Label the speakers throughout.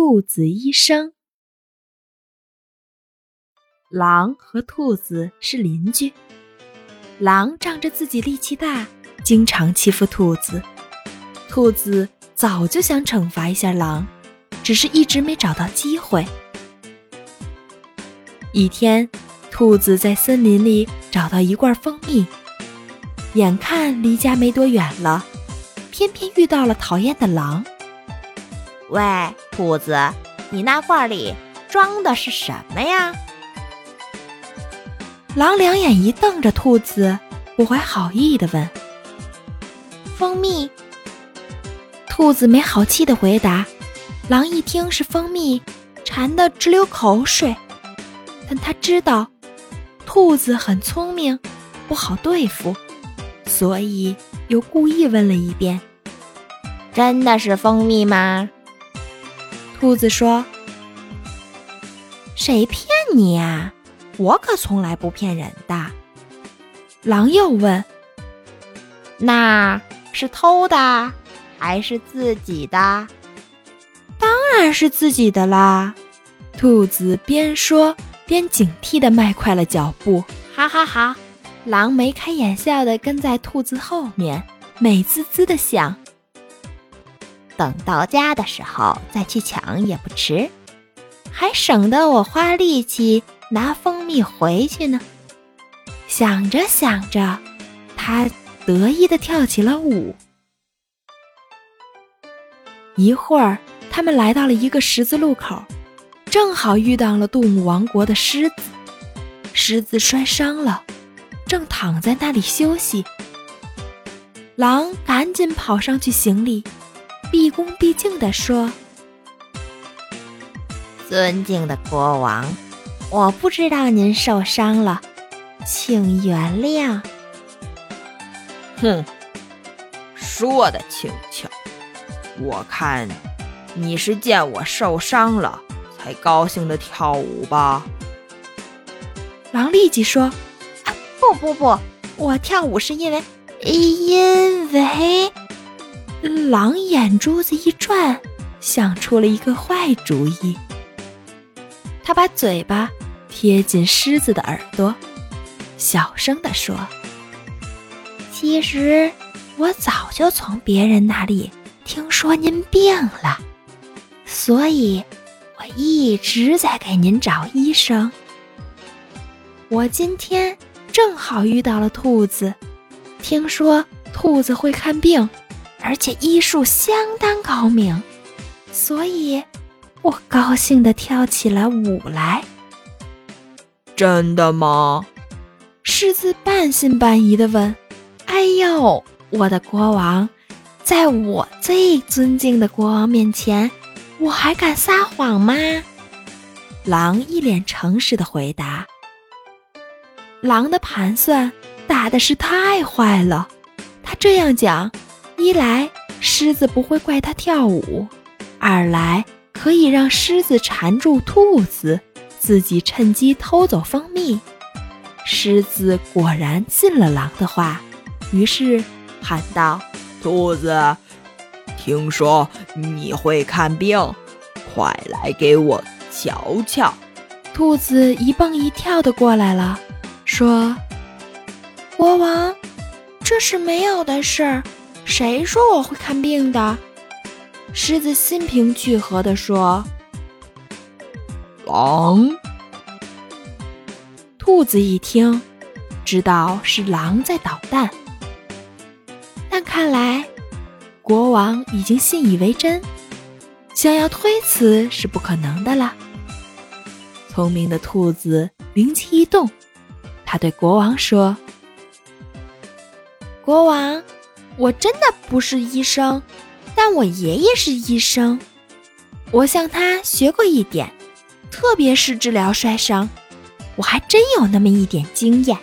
Speaker 1: 兔子医生。狼和兔子是邻居，狼仗着自己力气大，经常欺负兔子。兔子早就想惩罚一下狼，只是一直没找到机会。一天，兔子在森林里找到一罐蜂蜜，眼看离家没多远了，偏偏遇到了讨厌的狼。
Speaker 2: 喂，兔子，你那罐里装的是什么呀？
Speaker 1: 狼两眼一瞪着兔子，不怀好意的问：“
Speaker 2: 蜂蜜。”
Speaker 1: 兔子没好气的回答。狼一听是蜂蜜，馋得直流口水。但他知道兔子很聪明，不好对付，所以又故意问了一遍：“
Speaker 2: 真的是蜂蜜吗？”
Speaker 1: 兔子说：“
Speaker 2: 谁骗你呀？我可从来不骗人的。”
Speaker 1: 狼又问：“
Speaker 2: 那是偷的还是自己的？”“
Speaker 1: 当然是自己的啦！”兔子边说边警惕地迈快了脚步。
Speaker 2: 哈哈哈！
Speaker 1: 狼眉开眼笑地跟在兔子后面，美滋滋地想。
Speaker 2: 等到家的时候再去抢也不迟，还省得我花力气拿蜂蜜回去呢。
Speaker 1: 想着想着，他得意地跳起了舞。一会儿，他们来到了一个十字路口，正好遇到了动物王国的狮子。狮子摔伤了，正躺在那里休息。狼赶紧跑上去行礼。毕恭毕敬地说：“
Speaker 2: 尊敬的国王，我不知道您受伤了，请原谅。”
Speaker 3: 哼，说的轻巧。我看你是见我受伤了才高兴的跳舞吧？
Speaker 1: 狼立即说：“
Speaker 2: 啊，不不不，我跳舞是因为，因为。”
Speaker 1: 狼眼珠子一转，想出了一个坏主意。他把嘴巴贴近狮子的耳朵，小声地说：“
Speaker 2: 其实我早就从别人那里听说您病了，所以我一直在给您找医生。我今天正好遇到了兔子，听说兔子会看病。”而且医术相当高明，所以我高兴地跳起了舞来。
Speaker 3: 真的吗？
Speaker 1: 狮子半信半疑地问：“哎呦，我的国王，在我最尊敬的国王面前，我还敢撒谎吗？”狼一脸诚实的回答：“狼的盘算打的是太坏了，他这样讲。”一来，狮子不会怪它跳舞；二来，可以让狮子缠住兔子，自己趁机偷走蜂蜜。狮子果然信了狼的话，于是喊道：“
Speaker 3: 兔子，听说你会看病，快来给我瞧瞧。”
Speaker 1: 兔子一蹦一跳的过来了，说：“国王，这是没有的事儿。”谁说我会看病的？狮子心平气和地说：“
Speaker 3: 狼。”
Speaker 1: 兔子一听，知道是狼在捣蛋，但看来国王已经信以为真，想要推辞是不可能的了。聪明的兔子灵机一动，他对国王说：“国王。”我真的不是医生，但我爷爷是医生，我向他学过一点，特别是治疗摔伤，我还真有那么一点经验。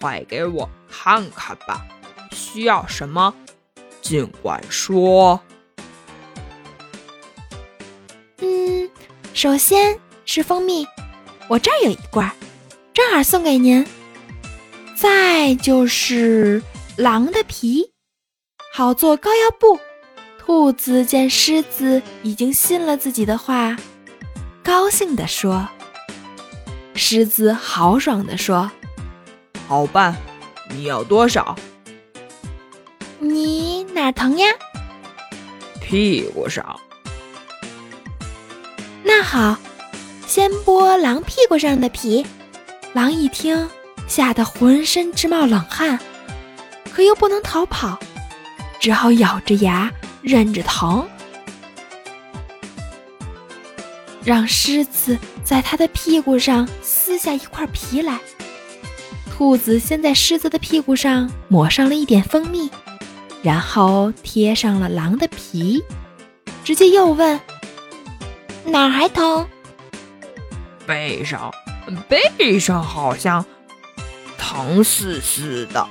Speaker 3: 快给我看看吧，需要什么，尽管说。
Speaker 1: 嗯，首先是蜂蜜，我这儿有一罐，正好送给您。再就是。狼的皮好做膏药布，兔子见狮子已经信了自己的话，高兴地说：“狮子豪爽地说，
Speaker 3: 好办，你要多少？
Speaker 2: 你哪疼呀？
Speaker 3: 屁股上。
Speaker 2: 那好，先剥狼屁股上的皮。”
Speaker 1: 狼一听，吓得浑身直冒冷汗，可又不能逃跑，只好咬着牙忍着疼，让狮子在它的屁股上撕下一块皮来。兔子先在狮子的屁股上抹上了一点蜂蜜，然后贴上了狼的皮，直接又问：“
Speaker 2: 哪儿还疼？”
Speaker 3: 背上。背上好像疼死死的，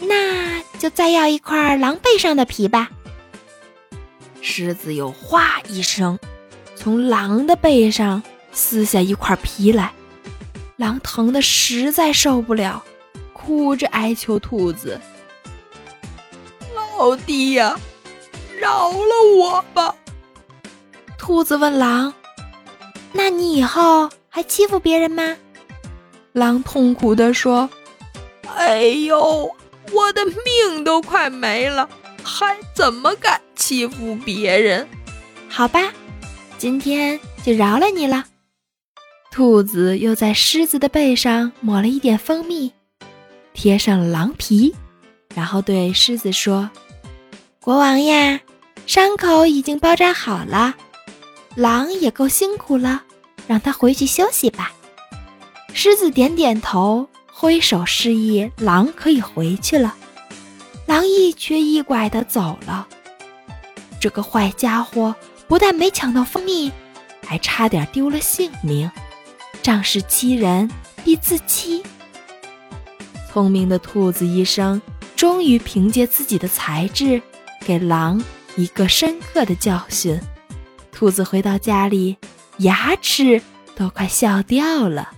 Speaker 2: 那就再要一块狼背上的皮吧。
Speaker 1: 狮子又哗一声，从狼的背上撕下一块皮来。狼疼得实在受不了，哭着哀求兔子：“
Speaker 3: 老弟呀，饶了我吧！”
Speaker 1: 兔子问狼：“
Speaker 2: 那你以后？”还欺负别人吗？
Speaker 1: 狼痛苦地说：“
Speaker 3: 哎呦，我的命都快没了，还怎么敢欺负别人？
Speaker 2: 好吧，今天就饶了你了。”
Speaker 1: 兔子又在狮子的背上抹了一点蜂蜜，贴上了狼皮，然后对狮子说：“
Speaker 2: 国王呀，伤口已经包扎好了，狼也够辛苦了。”让他回去休息吧。
Speaker 1: 狮子点点头，挥手示意狼可以回去了。狼一瘸一拐地走了。这个坏家伙不但没抢到蜂蜜，还差点丢了性命。仗势欺人，必自欺。聪明的兔子医生终于凭借自己的才智，给狼一个深刻的教训。兔子回到家里。牙齿都快笑掉了。